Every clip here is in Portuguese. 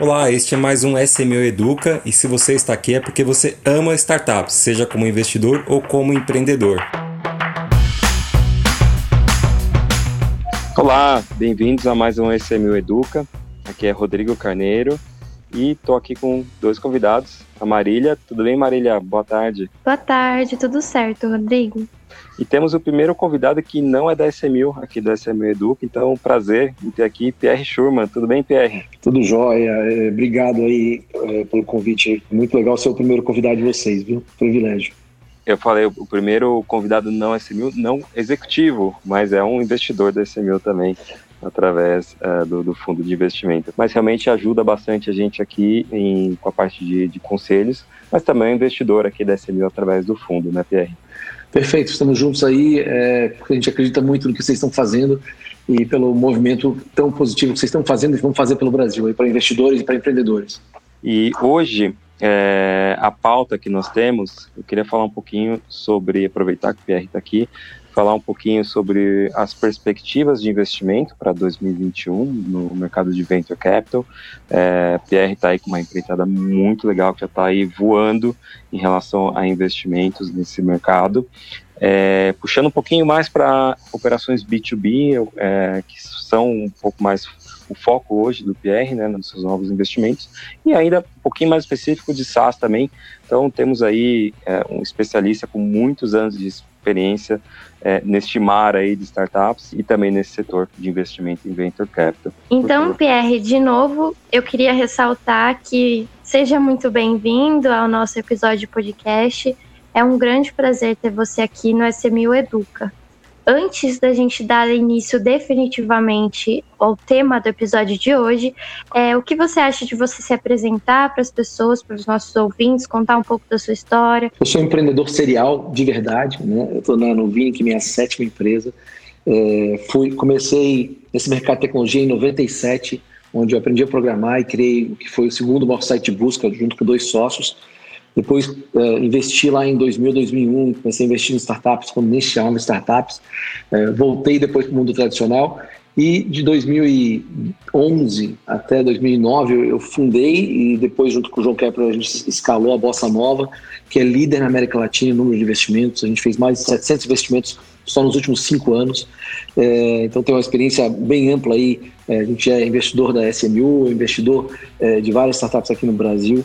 Olá, este é mais um SMO Educa e se você está aqui é porque você ama startups, seja como investidor ou como empreendedor. Olá, bem-vindos a mais um SMO Educa. Aqui é Rodrigo Carneiro e estou aqui com dois convidados. A Marília, tudo bem Marília? Boa tarde. Boa tarde, tudo certo, Rodrigo? E temos o primeiro convidado que não é da SMU, aqui da SMU Educa, então prazer em ter aqui Pierre Schurman. Tudo bem, Pierre? Tudo jóia. É, obrigado aí é, pelo convite. Muito legal ser o primeiro convidado de vocês, viu? Privilégio. Eu falei, o primeiro convidado não SMU, não executivo, mas é um investidor da SMU também através uh, do, do, fundo de investimento. Mas realmente ajuda bastante a gente aqui em, com a parte de, de conselhos, mas também é investidor aqui da SMU através do fundo, né, Pierre? Perfeito, estamos juntos aí, é, porque a gente acredita muito no que vocês estão fazendo e pelo movimento tão positivo que vocês estão fazendo e vão fazer pelo Brasil, para investidores e para empreendedores. E hoje, é, a pauta que nós temos, eu queria falar um pouquinho sobre, aproveitar que o Pierre está aqui, falar um pouquinho sobre as perspectivas de investimento para 2021 no mercado de venture capital. É, Pierre está aí com uma empreitada muito legal que já está aí voando em relação a investimentos nesse mercado. É, puxando um pouquinho mais para operações B2B, é, que são um pouco mais o foco hoje do PR, né, nos seus novos investimentos, e ainda um pouquinho mais específico de SaaS também. Então, temos aí é, um especialista com muitos anos de experiência é, neste mar aí de startups e também nesse setor de investimento em venture capital. Então, Pierre, de novo, eu queria ressaltar que seja muito bem-vindo ao nosso episódio de podcast. É um grande prazer ter você aqui no SMU Educa antes da gente dar início definitivamente ao tema do episódio de hoje, é, o que você acha de você se apresentar para as pessoas, para os nossos ouvintes, contar um pouco da sua história? Eu sou um empreendedor serial, de verdade, né? Eu estou na Novini, que é minha sétima empresa. É, fui, comecei nesse mercado de tecnologia em 97, onde eu aprendi a programar e criei o que foi o segundo maior site de busca, junto com dois sócios. Depois uh, investi lá em 2000, 2001, comecei a investir em startups, quando nem chamava startups. Uh, voltei depois para o mundo tradicional e de 2011 até 2009 eu, eu fundei e depois junto com o João Kepler a gente escalou a Bossa Nova, que é líder na América Latina em número de investimentos. A gente fez mais de 700 investimentos só nos últimos cinco anos. É, então tem uma experiência bem ampla aí. É, a gente é investidor da SMU, investidor é, de várias startups aqui no Brasil.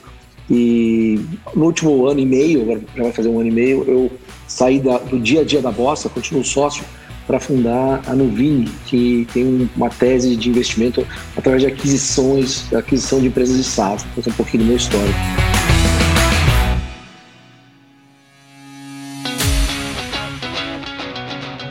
E no último ano e meio, agora já vai fazer um ano e meio, eu saí da, do dia a dia da Bossa, continuo sócio para fundar a Nuvini, que tem uma tese de investimento através de aquisições, aquisição de empresas de SaaS. Então, um pouquinho do meu histórico.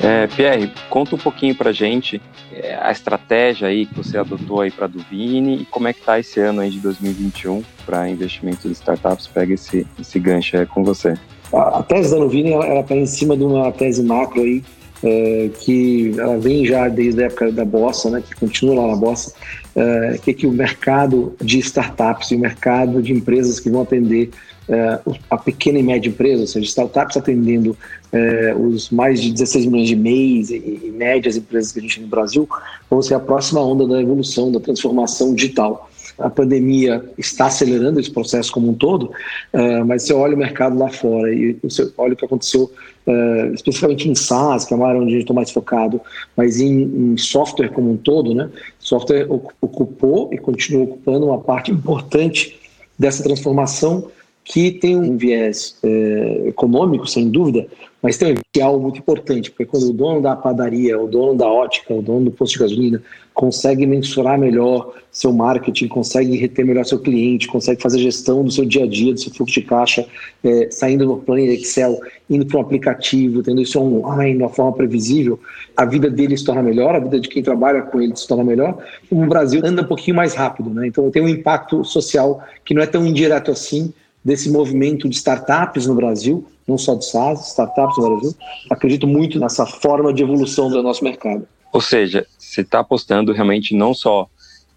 É, Pierre, conta um pouquinho para gente é, a estratégia aí que você adotou aí para a Duvini e como é que está esse ano aí de 2021 para investimentos de startups. Pega esse, esse gancho aí com você. A, a tese da Nuvini ela está em cima de uma tese macro aí é, que ela vem já desde a época da Bossa, né, que continua lá na Bossa, é, que, é que o mercado de startups e o mercado de empresas que vão atender é, a pequena e média empresa, ou seja, startups atendendo é, os mais de 16 milhões de MEIs e, e, médias empresas que a gente tem no Brasil, vão ser a próxima onda da evolução, da transformação digital. A pandemia está acelerando esse processo como um todo, uh, mas você olha o mercado lá fora e você olha o que aconteceu uh, especificamente em SaaS, que é uma área onde gente está mais focado, mas em, em, software como um todo, né? Software ocupou e continua ocupando uma parte importante dessa transformação que tem um viés é, econômico, sem dúvida, mas tem algo muito importante, porque quando o dono da padaria, o dono da ótica, o dono do posto de gasolina consegue mensurar melhor seu marketing, consegue reter melhor seu cliente, consegue fazer gestão do seu dia a dia, do seu fluxo de caixa, é, saindo do plano Excel, indo para um aplicativo, tendo isso online, de uma forma previsível, a vida dele se torna melhor, a vida de quem trabalha com ele se torna melhor, e o Brasil anda um pouquinho mais rápido, né? Então tem um impacto social que não é tão indireto assim, desse movimento de startups no Brasil, não só de SaaS, startups no Brasil. Acredito muito nessa forma de evolução do nosso mercado. Ou seja, você está apostando realmente não só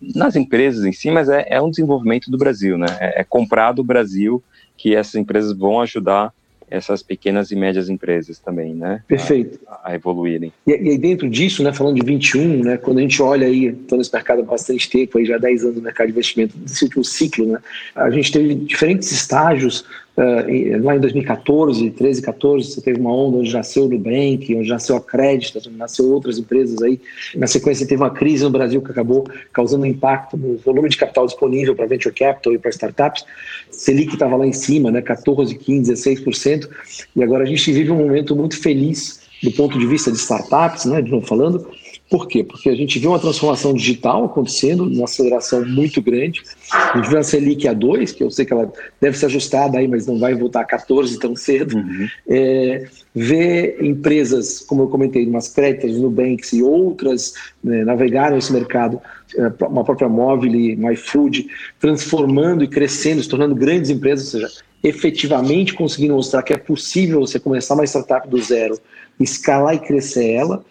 nas empresas em si, mas é, é um desenvolvimento do Brasil, né? É, é comprar do Brasil que essas empresas vão ajudar essas pequenas e médias empresas também, né? Perfeito. A, a evoluírem. E, e, aí dentro disso, né, falando de 21, né, quando a gente olha aí, estou nesse mercado há bastante tempo, aí já há 10 anos no mercado de investimento, desse último ciclo, né, a gente teve diferentes estágios Uh, lá em 2014, 13, 14, você teve uma onda onde nasceu o Nubank, onde nasceu a Crédito, onde nasceu outras empresas aí. Na sequência, teve uma crise no Brasil que acabou causando impacto no volume de capital disponível para venture capital e para startups. Selic estava lá em cima, né, 14, 15, 16%. E agora a gente vive um momento muito feliz do ponto de vista de startups, né, de novo falando, por quê? Porque a gente viu uma transformação digital acontecendo, uma aceleração muito grande. A gente viu a Selic a 2, que eu sei que ela deve ser ajustada aí, mas não vai voltar a 14 tão cedo. Uhum. É, ver empresas, como eu comentei, umas créditos, Nubanks e outras né, navegaram esse mercado, é, uma própria móvel, MyFood, transformando e crescendo, se tornando grandes empresas, ou seja, efetivamente conseguindo mostrar que é possível você começar uma startup do zero, escalar e crescer ela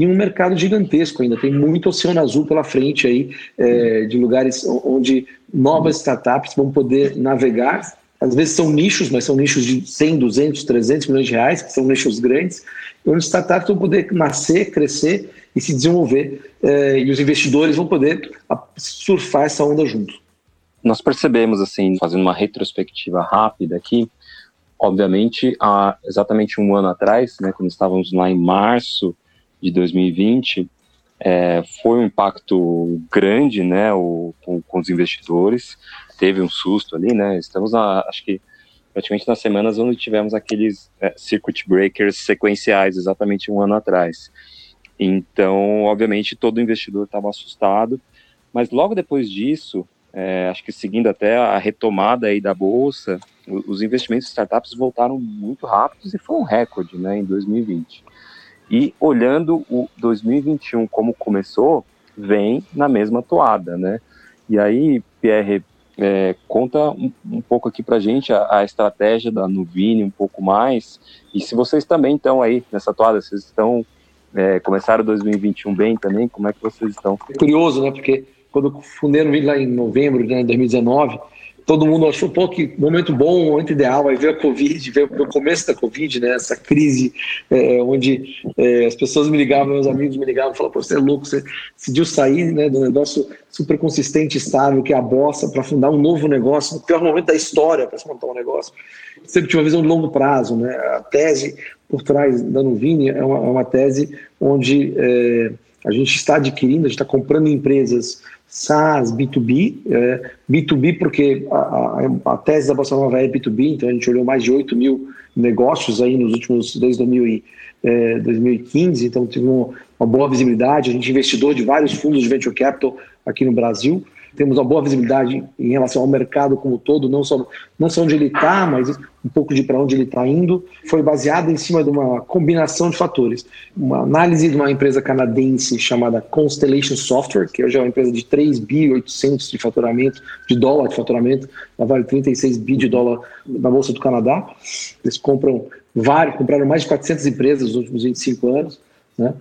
e um mercado gigantesco ainda. Tem muito oceano azul pela frente aí, é, de lugares onde novas startups vão poder navegar. Às vezes são nichos, mas são nichos de 100, 200, 300 milhões de reais, que são nichos grandes, onde startups vão poder nascer, crescer e se desenvolver. É, e os investidores vão poder surfar essa onda junto. Nós percebemos, assim, fazendo uma retrospectiva rápida aqui, obviamente, há exatamente um ano atrás, né, quando estávamos lá em março de 2020 é, foi um impacto grande, né, o, com, com, os investidores, teve um susto ali, né, estamos, na, acho que, praticamente nas semanas onde tivemos aqueles é, circuit breakers sequenciais, exatamente um ano atrás. Então, obviamente, todo investidor estava assustado, mas logo depois disso, é, acho que seguindo até a retomada aí da bolsa, os investimentos em startups voltaram muito rápidos e foi um recorde, né, em 2020. E olhando o 2021 como começou, vem na mesma toada, né? E aí, Pierre, é, conta um, um, pouco aqui para gente a, a, estratégia da Nuvini um pouco mais. E se vocês também estão aí nessa toada, vocês estão é, começaram 2021 bem também, como é que vocês estão? É curioso, né? Porque quando fundei lá em novembro de né, 2019, todo mundo achou, pô, que momento bom, momento ideal, aí veio a Covid, veio o começo da Covid, né, essa crise, é, onde é, as pessoas me ligavam, meus amigos me ligavam, falavam, pô, você é louco, você decidiu sair, né, do negócio super consistente, estável, que é a bossa, para fundar um novo negócio, no pior momento da história para se montar um negócio. Sempre tinha uma visão de longo prazo, né, a tese por trás da Nuvini é uma, é uma tese onde é, a gente está adquirindo, a gente está comprando empresas SaaS, B2B, é, B2B porque a, a, a, tese da Bossa Nova é B2B, então a gente olhou mais de 8 mil negócios aí nos últimos, desde 2000 e, é, 2015, então tive uma, uma boa visibilidade, a gente investidor de vários fundos de venture capital aqui no Brasil, temos uma boa visibilidade em relação ao mercado como todo, não só, não só onde ele está, mas um pouco de para onde ele está indo. Foi baseado em cima de uma combinação de fatores. Uma análise de uma empresa canadense chamada Constellation Software, que hoje é uma empresa de 3 bi 800 de faturamento, de dólar de faturamento, ela vale 36 bi de dólar na Bolsa do Canadá. Eles compram vários, compraram mais de 400 empresas nos últimos 25 anos, né?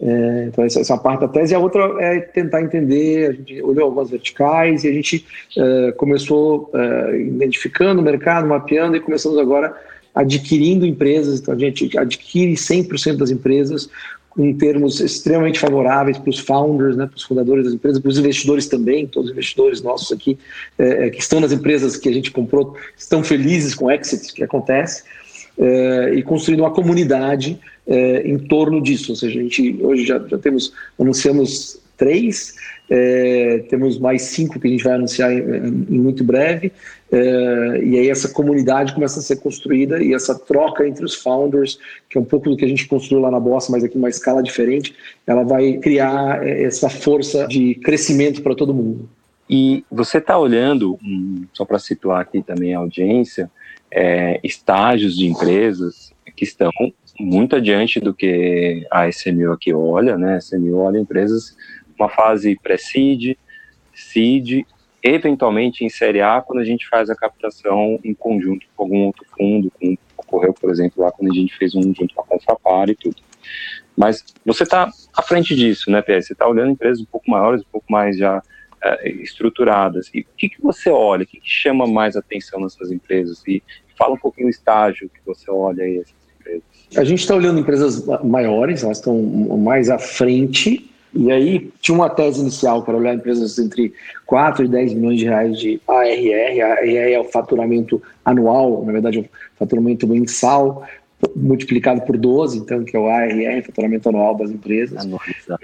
É, então, essa, essa parte da tese. E a outra é tentar entender. A gente olhou algumas verticais e a gente é, começou é, identificando o mercado, mapeando e começamos agora adquirindo empresas. Então, a gente adquire 100% das empresas em termos extremamente favoráveis para os founders, né, para os fundadores das empresas, para os investidores também, todos os investidores nossos aqui é, é, que estão nas empresas que a gente comprou, estão felizes com o exit que acontece, é, e construindo uma comunidade é, em torno disso. Ou seja, a gente hoje já, já temos, anunciamos três, é, temos mais cinco que a gente vai anunciar em, em muito breve, é, e aí essa comunidade começa a ser construída e essa troca entre os founders, que é um pouco do que a gente construiu lá na Bossa, mas aqui numa escala diferente, ela vai criar essa força de crescimento para todo mundo. E você está olhando, só para situar aqui também a audiência, é, estágios de empresas que estão muito adiante do que a SMU aqui olha, né? A SMU olha empresas uma fase pré-seed, seed, eventualmente em série A, quando a gente faz a captação em conjunto com algum outro fundo, como ocorreu, por exemplo, lá quando a gente fez um junto com a Confapar e tudo. Mas você está à frente disso, né, PS? Você está olhando empresas um pouco maiores, um pouco mais já uh, estruturadas. E o que, que você olha, o que, que chama mais atenção nessas empresas? E fala um pouquinho do estágio que você olha aí essas empresas. A gente está olhando empresas maiores, elas estão mais à frente e aí tinha uma tese inicial para olhar empresas entre 4 e 10 milhões de reais de ARR. A ARR é o faturamento anual, na verdade, é o faturamento mensal multiplicado por 12, então, que é o ARR, faturamento anual das empresas.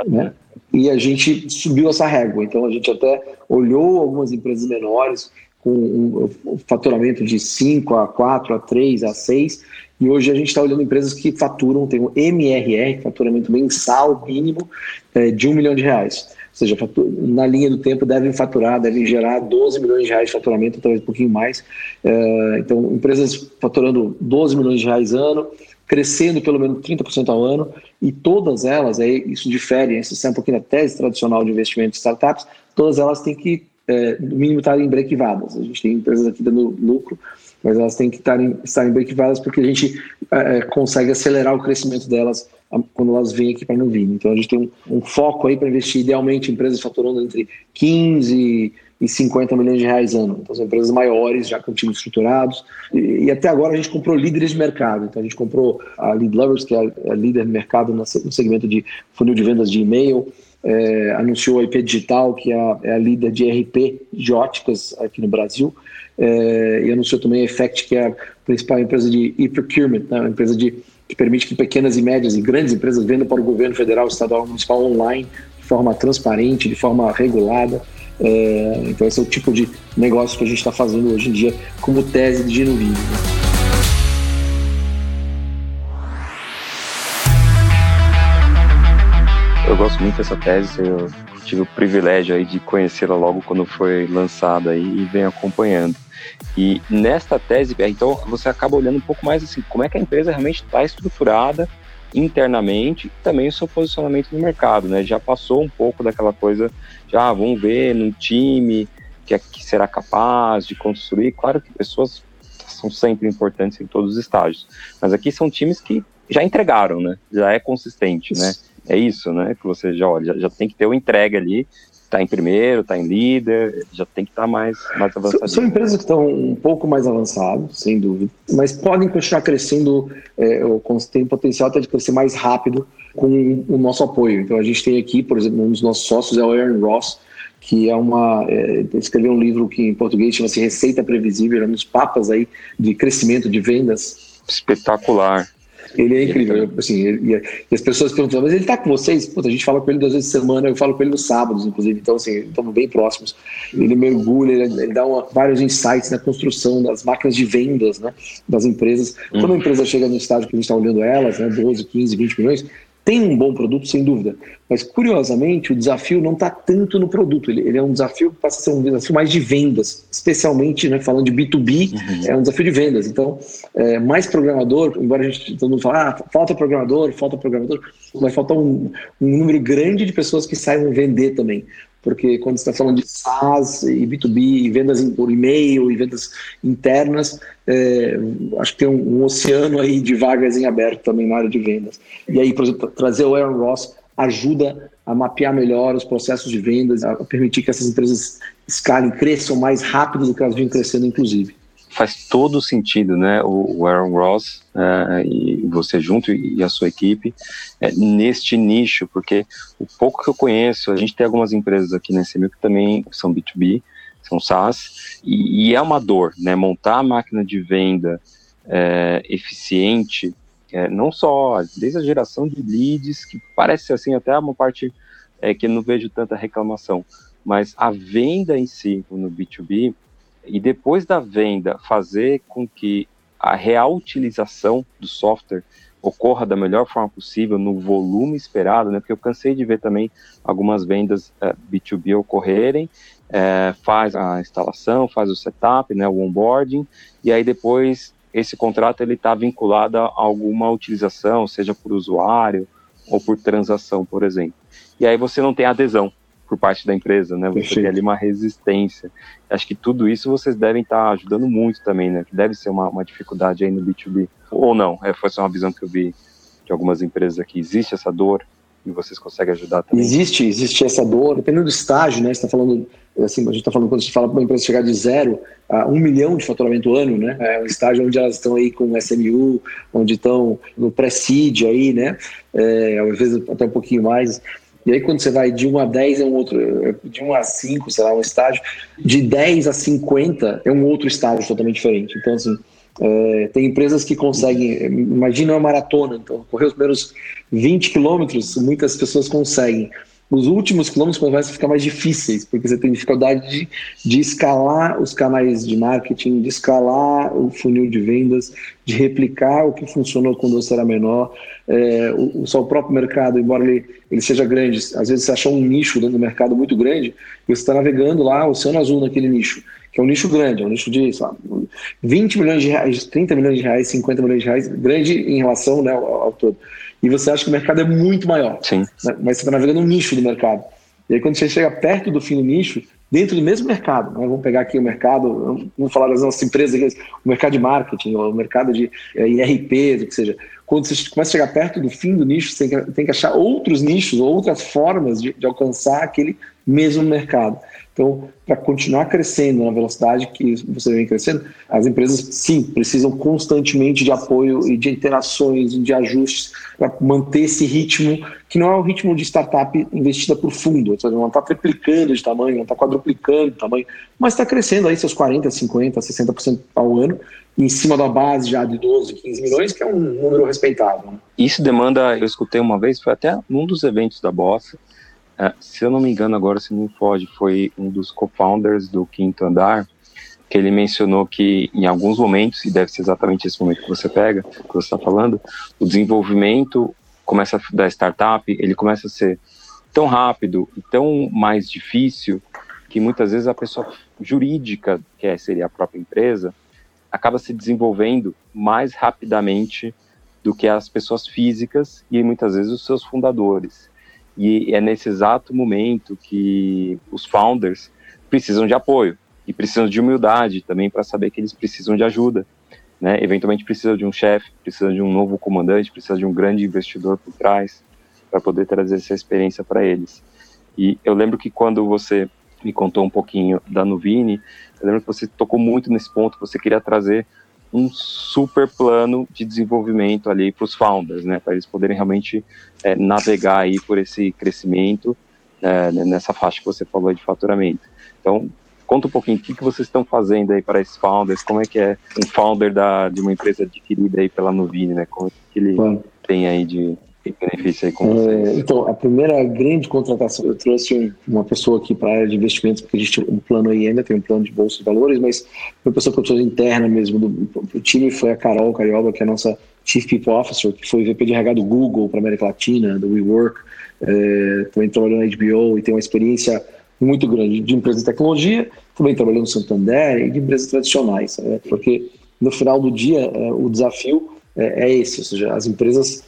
Né? E a gente subiu essa régua. Então, a gente até olhou algumas empresas menores com um faturamento de 5 a 4, a 3, a 6, e hoje a gente está olhando empresas que faturam, tem o MRR, faturamento mensal mínimo, é, de um milhão de reais. Ou seja, na linha do tempo devem faturar, devem gerar 12 milhões de reais de faturamento, talvez um pouquinho mais. É, então, empresas faturando 12 milhões de reais ano, crescendo pelo menos 30% ao ano, e todas elas, aí isso difere, isso é um pouquinho da tese tradicional de investimento de startups, todas elas têm que, é, no mínimo, estarem break-evadas. A gente tem empresas aqui dando lucro, mas elas têm que estarem, estarem break-evadas porque a gente é, consegue acelerar o crescimento delas quando elas vêm aqui para no Vini. Então a gente tem um, um foco aí para investir idealmente em empresas faturando entre 15 e 50 milhões de reais ano. Então são empresas maiores, já com times estruturados. E, e, até agora a gente comprou líderes de mercado. Então a gente comprou a Lead Lovers, que é a, a líder de mercado no segmento de funil de vendas de e-mail. É, anunciou a IP Digital, que é a, é a líder de RP de óticas aqui no Brasil. É, e anunciou também a Effect, que é a principal empresa de e-procurement, né, uma empresa de que permite que pequenas e médias e grandes empresas vendam para o governo federal, estadual, municipal online, de forma transparente, de forma regulada. É, então esse é o tipo de negócio que a gente está fazendo hoje em dia como tese de Genuíno. Eu gosto muito dessa tese, eu tive o privilégio aí de conhecê-la logo quando foi lançada aí e venho acompanhando. E nesta tese, então você acaba olhando um pouco mais assim, como é que a empresa realmente está estruturada internamente, e também o seu posicionamento no mercado, né? Já passou um pouco daquela coisa, já ah, vamos ver num time que, é, que será capaz de construir. Claro que pessoas são sempre importantes em todos os estágios, mas aqui são times que já entregaram, né? Já é consistente, né? É isso, né? Que você já olha, já, já tem que ter o entrega ali está em primeiro, está em líder, já tem que estar tá mais, mais avançado. São, empresas que estão um pouco mais avançadas, sem dúvida, mas podem continuar crescendo, é, tem potencial até de crescer mais rápido com o nosso apoio. Então a gente tem aqui, por exemplo, um dos nossos sócios é o Aaron Ross, que é uma é, escreveu um livro que em português chama-se Receita Previsível, é um dos papas aí de crescimento de vendas. Espetacular. Ele é incrível. Assim, ele, e as pessoas perguntam, mas ele está com vocês? Puta, a gente fala com ele duas vezes por semana, eu falo com ele nos sábados, inclusive. Então, assim, estamos bem próximos. Ele mergulha, ele, ele dá uma, vários insights na construção das máquinas de vendas né, das empresas. Quando a empresa chega no estágio que a gente está olhando elas, né, 12, 15, 20 milhões, tem um bom produto, sem dúvida, mas curiosamente o desafio não está tanto no produto, ele, ele, é um desafio que passa a ser um desafio mais de vendas, especialmente né, falando de B2B, uhum. é um desafio de vendas. Então, é, mais programador, embora a gente todo mundo fale, ah, falta programador, falta programador, vai faltar um, um número grande de pessoas que saibam vender também porque quando você está falando de SaaS e B2B, e vendas por e-mail e vendas internas, é, acho que tem um, um, oceano aí de vagas em aberto também na área de vendas. E aí, por exemplo, trazer o Aaron Ross ajuda a mapear melhor os processos de vendas, a permitir que essas empresas escalem, cresçam mais rápido do que elas vinham crescendo, inclusive faz todo sentido, né? O, Aaron Ross uh, e você junto e a sua equipe uh, neste nicho, porque o pouco que eu conheço, a gente tem algumas empresas aqui nesse meio que também são B2B, são SaaS, e, e é uma dor, né? Montar a máquina de venda uh, eficiente, não só desde a geração de leads, que parece assim até uma parte que eu não vejo tanta reclamação, mas a venda em si no B2B e depois da venda fazer com que a real utilização do software ocorra da melhor forma possível, no volume esperado, né? Porque eu cansei de ver também algumas vendas uh, eh, B2B ocorrerem, uh, faz a instalação, faz o setup, né? O onboarding, e aí depois esse contrato ele está vinculado a alguma utilização, seja por usuário ou por transação, por exemplo. E aí você não tem adesão por parte da empresa, né? Você Perfeito. tem ali uma resistência. Acho que tudo isso vocês devem estar ajudando muito também, né? Que deve ser uma, uma dificuldade aí no B2B. Ou não, é, foi só uma visão que eu vi de algumas empresas aqui. Existe essa dor e vocês conseguem ajudar também? Existe, existe essa dor, dependendo do estágio, né? Você está falando, assim, a gente está falando quando a gente fala para uma empresa chegar de zero a um milhão de faturamento ano, né? É um estágio onde elas estão aí com SMU, onde estão no pré-seed aí, né? É, às vezes até um pouquinho mais. E aí, quando você vai de 1 a 10 é um outro, de 1 a 5, sei lá, um estágio, de 10 a 50 é um outro estágio totalmente diferente. Então, assim, é, tem empresas que conseguem, imagina uma maratona, então, correr os primeiros 20 quilômetros, muitas pessoas conseguem. Os últimos quilômetros começam a ficar mais difíceis, porque você tem dificuldade de, de escalar os canais de marketing, de escalar o funil de vendas, de replicar o que funcionou quando você era menor. É, o, o próprio mercado, embora ele, ele seja grande, às vezes você achou um nicho dentro do mercado muito grande, e você está navegando lá, o oceano azul naquele nicho que é um nicho grande, é um nicho de lá, 20 milhões de reais, 30 milhões de reais, 50 milhões de reais, grande em relação né, ao, ao todo. E você acha que o mercado é muito maior. Sim. Né, mas você está navegando um nicho do mercado. E aí, quando você chega perto do fim do nicho, dentro do mesmo mercado, né, vamos pegar aqui o mercado, vamos falar das nossas empresas, o mercado de marketing, o mercado de é, IRP, o que seja. Quando você começa a chegar perto do fim do nicho, você tem que, achar outros nichos, outras formas de, de alcançar aquele mesmo mercado. Então, para continuar crescendo na velocidade que você vem crescendo, as empresas, sim, precisam constantemente de apoio e de interações de ajustes para manter esse ritmo, que não é o ritmo de startup investida por fundo, seja, não está triplicando de tamanho, não está quadruplicando de tamanho, mas está crescendo aí seus 40%, 50%, 60% ao ano, em cima da base já de 12, 15 milhões, que é um número respeitável. Né? Isso demanda, eu escutei uma vez, foi até num dos eventos da Bossa, é, se eu não me engano agora, se não pode, foi um dos co-founders do Quinto Andar, que ele mencionou que em alguns momentos, e deve ser exatamente esse momento que você pega, que você está falando, o desenvolvimento começa da startup, ele começa a ser tão rápido e tão mais difícil que muitas vezes a pessoa jurídica, que é, seria a própria empresa, acaba se desenvolvendo mais rapidamente do que as pessoas físicas e muitas vezes os seus fundadores. E é nesse exato momento que os founders precisam de apoio e precisam de humildade também para saber que eles precisam de ajuda. Né? Eventualmente precisa de um chefe, precisa de um novo comandante, precisa de um grande investidor por trás para poder trazer essa experiência para eles. E eu lembro que quando você me contou um pouquinho da Nuvini, eu lembro que você tocou muito nesse ponto, você queria trazer um super plano de desenvolvimento ali para os founders, né, para eles poderem realmente é, navegar aí por esse crescimento é, nessa faixa que você falou de faturamento. Então, conta um pouquinho o que, que vocês estão fazendo aí para esses founders, como é que é um founder da, de uma empresa adquirida aí pela Nuvini, né, como é que ele Bom. tem aí de aí com? É, então, a primeira grande contratação, eu trouxe uma pessoa aqui para a área de investimentos, porque a gente tem um plano aí ainda, tem um plano de bolsa de valores, mas uma pessoa que eu interna mesmo do, do time foi a Carol Carioba, que é a nossa Chief People Officer, que foi VP de RH do Google para América Latina, do WeWork, é, também trabalhou na HBO e tem uma experiência muito grande de empresas de tecnologia, também trabalhou no Santander e de empresas tradicionais, é, porque no final do dia é, o desafio é, é esse, ou seja, as empresas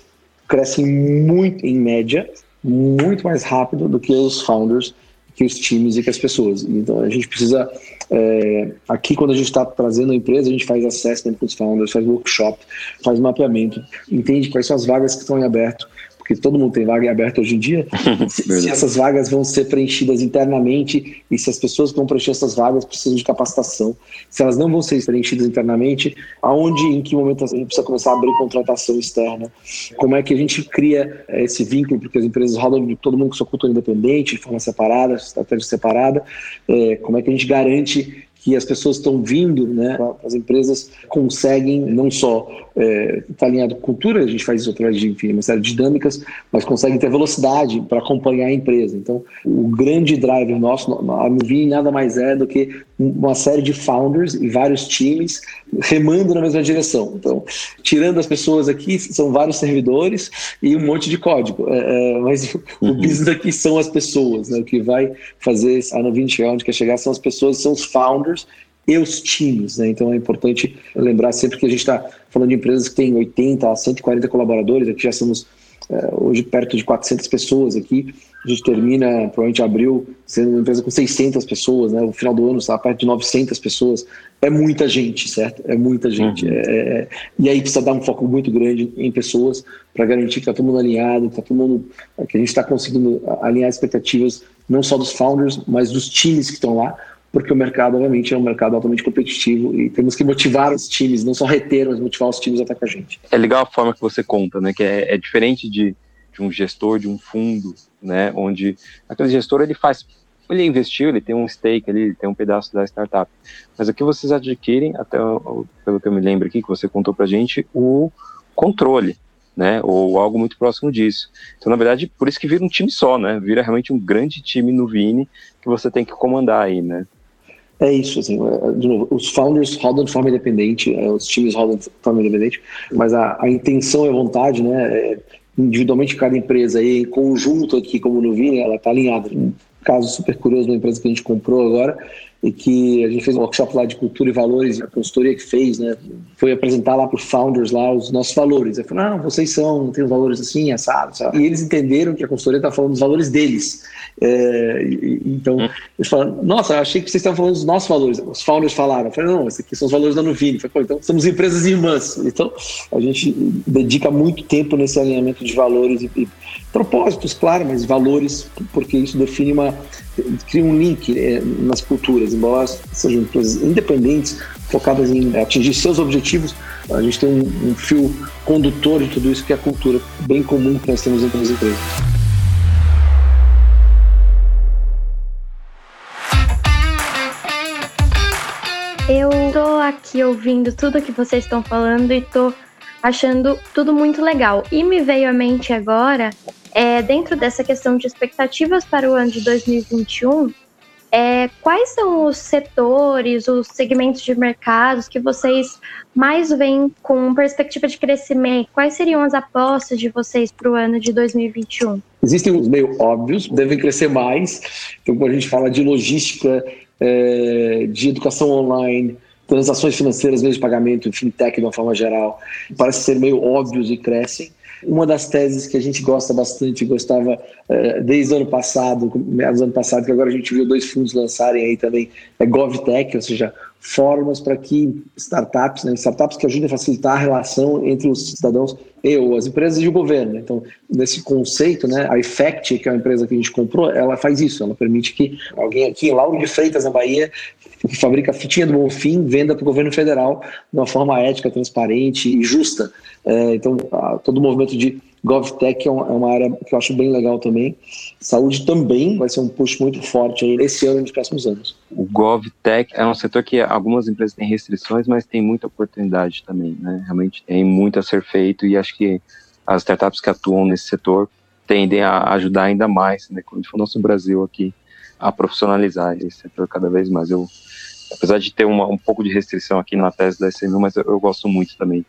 crescem muito, em média, muito mais rápido do que os founders, que os times e que as pessoas. Então a gente precisa, é, aqui quando a gente está trazendo a empresa, a gente faz assessment com os founders, faz workshop, faz mapeamento, entende quais são as vagas que estão em aberto, porque todo mundo tem vaga aberta hoje em dia, se, se, essas vagas vão ser preenchidas internamente e se as pessoas que vão preencher essas vagas precisam de capacitação. Se elas não vão ser preenchidas internamente, aonde, em que momento a gente precisa começar a abrir contratação externa? Como é que a gente cria eh, esse vínculo, porque as empresas rodam de todo mundo com sua cultura independente, de forma separada, estratégia separada, é, como é que a gente garante que as pessoas estão vindo, né, as empresas conseguem não só estar é, tá alinhado com cultura, a gente faz isso através de enfim, uma série de dinâmicas, mas conseguem ter velocidade para acompanhar a empresa. Então, o grande driver nosso, a Nuvini nada mais é do que uma série de founders e vários times remando na mesma direção. Então, tirando as pessoas aqui, são vários servidores e um monte de código. É, é mas o, uhum. business aqui são as pessoas. Né? O que vai fazer a Nuvini chegar onde quer chegar são as pessoas, são os founders e os times. Né? Então, é importante lembrar sempre que a gente está falando de empresas que têm 80 a 140 colaboradores, aqui já somos é, hoje perto de 400 pessoas aqui. A gente termina, provavelmente abril, sendo uma empresa com 600 pessoas, né? O final do ano está perto de 900 pessoas. É muita gente, certo? É muita gente. Uhum. É, é, e aí precisa dar um foco muito grande em pessoas para garantir que está todo mundo alinhado, que, tá todo mundo, que a gente está conseguindo alinhar expectativas não só dos founders, mas dos times que estão lá, porque o mercado, obviamente, é um mercado altamente competitivo e temos que motivar os times, não só reter, mas motivar os times a estar com a gente. É legal a forma que você conta, né? Que é, é diferente de, de um gestor de um fundo, né? Onde aquele gestor ele faz ele investiu, ele tem um stake ali, ele tem um pedaço da startup. Mas aqui vocês adquirem, até pelo que eu me lembro aqui, que você contou pra gente, o controle né? Ou algo muito próximo disso. Então, na verdade, por isso que vira um time só, né? Vira realmente um grande time no Vini que você tem que comandar aí, né? É isso, assim, é, de novo, os founders rodam de forma independente, é, os times rodam de forma independente, mas a, a intenção e a vontade, né, é, individualmente cada empresa e em conjunto aqui, como no Vini, ela está alinhada. Um caso super curioso uma empresa que a gente comprou agora, e que a gente fez um workshop lá de cultura e valores, a consultoria que fez, né, foi apresentar lá para os founders lá os nossos valores. Eu falei, não, vocês são, tem os valores assim, assado, sabe? E eles entenderam que a consultoria está falando dos valores deles. É, e, então, hum. eles falaram, nossa, achei que vocês estavam falando dos nossos valores. Os founders falaram, eu falei, não, esses aqui são os valores da Nuvini. Eu falei, então somos empresas irmãs. Então, a gente dedica muito tempo nesse alinhamento de valores e, e propósitos, claro, mas valores, porque isso define uma cria um link né, nas culturas, embora sejam empresas independentes, focadas em atingir seus objetivos, a gente tem um, um fio condutor de tudo isso que é a cultura, bem comum que nós temos entre as empresas. Eu tô aqui ouvindo tudo que vocês estão falando e tô achando tudo muito legal. E me veio à mente agora é, dentro dessa questão de expectativas para o ano de 2021, é, quais são os setores, os segmentos de mercados que vocês mais veem com perspectiva de crescimento? Quais seriam as apostas de vocês para o ano de 2021? Existem os meio óbvios, devem crescer mais. Então, quando a gente fala de logística, é, de educação online, transações financeiras, meios de pagamento, fintech de uma forma geral, parece ser meio óbvios e crescem. Uma das teses que a gente gosta bastante, gostava uh, desde o ano passado, meados do ano passado, que agora a gente viu dois fundos lançarem aí também, é GovTech, ou seja, formas para que startups, né, startups que ajudem a facilitar a relação entre os cidadãos e ou as empresas e o governo. Então, nesse conceito, né, a Effect, que é a empresa que a gente comprou, ela faz isso, ela permite que alguém aqui em Lauro de Freitas, na Bahia, que fabrica fitinha do Bonfim, venda para o governo federal de uma forma ética, transparente e justa. É, então, a, todo o movimento de GovTech é é uma, área que eu acho bem legal também. Saúde também vai ser um push muito forte aí esse ano e nos próximos anos. O GovTech é um setor que algumas empresas têm restrições, mas tem muita oportunidade também. Né? Realmente tem muito a ser feito e acho que as startups que atuam nesse setor tendem a ajudar ainda mais, né? Quando for nosso Brasil aqui, a profissionalizar esse setor cada vez mais. Eu apesar de ter uma, um pouco de restrição aqui na tese da SMU, mas eu, eu, gosto muito também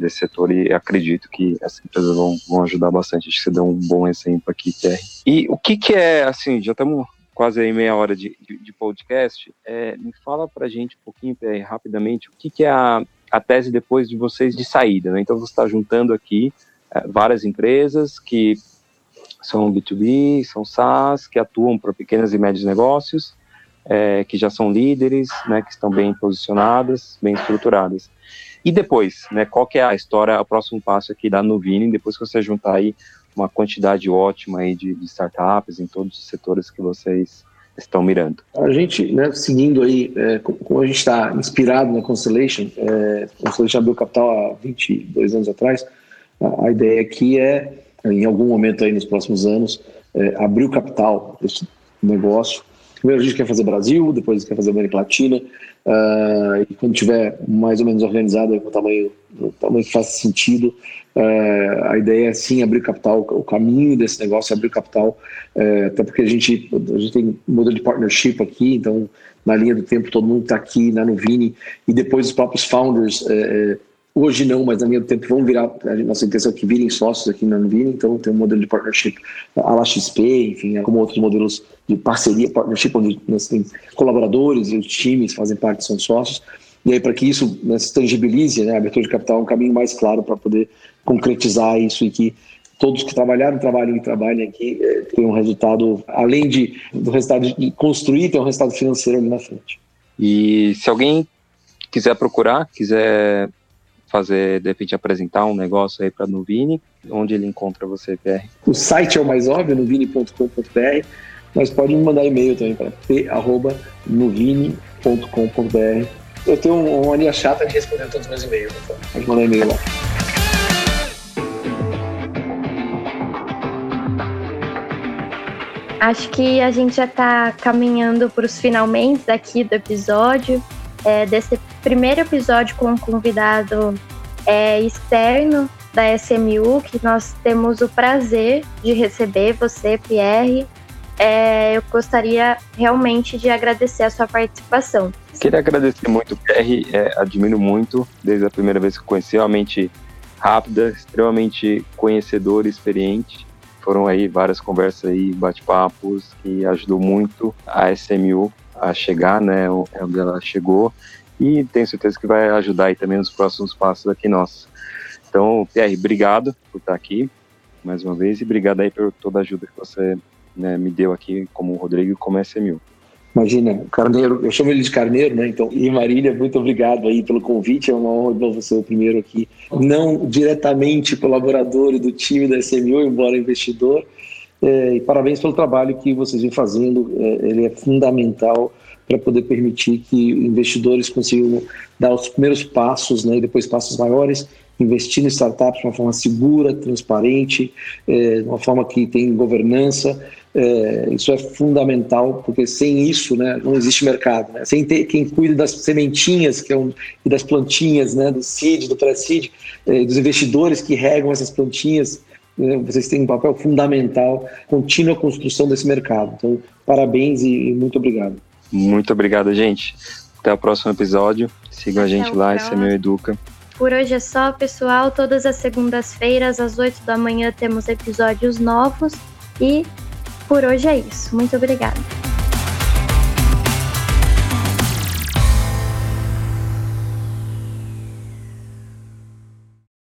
desse setor e acredito que essas empresas vão, vão ajudar bastante. Acho que você deu um bom exemplo aqui, Pierre. E o que, que é, assim, já estamos quase aí meia hora de, de, de podcast, é, me fala pra gente um pouquinho, Pierre, rapidamente, o que, que é a, a tese depois de vocês de saída, né? Então você está juntando aqui é, várias empresas que são B2B, são SaaS, que atuam para pequenos e médios negócios, é, que já são líderes, né, que estão bem posicionadas, bem estruturadas. E depois, né, qual que é a história, o próximo passo aqui da Nuvini, depois que você juntar aí uma quantidade ótima aí de, de startups em todos os setores que vocês estão mirando? A gente, né, seguindo aí, é, como a gente está inspirado na Constellation, é, Constellation abriu capital há 22 anos atrás, a, a ideia aqui é, em algum momento aí nos próximos anos, é, abrir o capital desse negócio Primeiro a gente quer fazer Brasil, depois quer fazer América Latina, uh, e quando tiver mais ou menos organizado, com o tamanho, o tamanho que faça sentido, uh, a ideia é sim abrir capital, o caminho desse negócio é abrir capital, uh, até porque a gente, a gente tem modelo de partnership aqui, então na linha do tempo todo mundo está aqui na Nuvini, e depois os próprios founders Hoje não, mas na minha tempo vão virar, a nossa intenção é que virem sócios aqui na Nuvini, então tem um modelo de partnership a la XP, enfim, como outros modelos de parceria, partnership, onde nós temos colaboradores e os times fazem parte, são sócios, e aí para que isso né, se tangibilize, né, a abertura de capital é um caminho mais claro para poder concretizar isso e que todos que trabalharam, trabalhem e trabalhem aqui, é, um resultado, além de, do resultado de construir, tem um resultado financeiro ali na frente. E se alguém quiser procurar, quiser fazer, de repente, apresentar um negócio aí para Nuvini, onde ele encontra você, PR? O site é o mais óbvio, nuvini.com.br, mas pode me mandar e-mail também para p.nuvini.com.br. Eu tenho uma linha chata de responder todos os meus e-mails, então pode mandar e-mail lá. Acho que a gente já está caminhando para os finalmente aqui do episódio, é, desse primeiro episódio com um convidado é, externo da SMU, que nós temos o prazer de receber você, Pierre. É, eu gostaria realmente de agradecer a sua participação. Queria agradecer muito, Pierre, é, admiro muito, desde a primeira vez que conheci, realmente rápida, extremamente conhecedor e experiente foram aí várias conversas aí, bate-papos, que ajudou muito a SMU a chegar, né, onde ela chegou, e tenho certeza que vai ajudar aí também nos próximos passos aqui nossos. Então, Pierre, obrigado por estar aqui mais uma vez e obrigado aí por toda a ajuda que você né, me deu aqui como Rodrigo e como SMU. Imagina, Carneiro, eu chamo ele de Carneiro, né? Então, e Marília, muito obrigado aí pelo convite, é uma honra você o primeiro aqui. Não diretamente colaborador do time da SMU, embora investidor, é, e parabéns pelo trabalho que vocês vêm fazendo, é, ele é fundamental para poder permitir que investidores consigam dar os primeiros passos, né, e depois passos maiores, investir em startups de uma forma segura, transparente, é, de uma forma que tem governança, é, isso é fundamental, porque sem isso né, não existe mercado. Né? Sem ter quem cuida das sementinhas que é um, e das plantinhas, né, do seed, do pré-seed, é, dos investidores que regam essas plantinhas, vocês têm um papel fundamental, contínua construção desse mercado. Então, parabéns e, e muito obrigado. Muito obrigado, gente. Até o próximo episódio. Sigam a gente lá, esse é meu Educa. Por hoje é só, pessoal. Todas as segundas-feiras, às 8 da manhã, temos episódios novos. E por hoje é isso. Muito obrigada.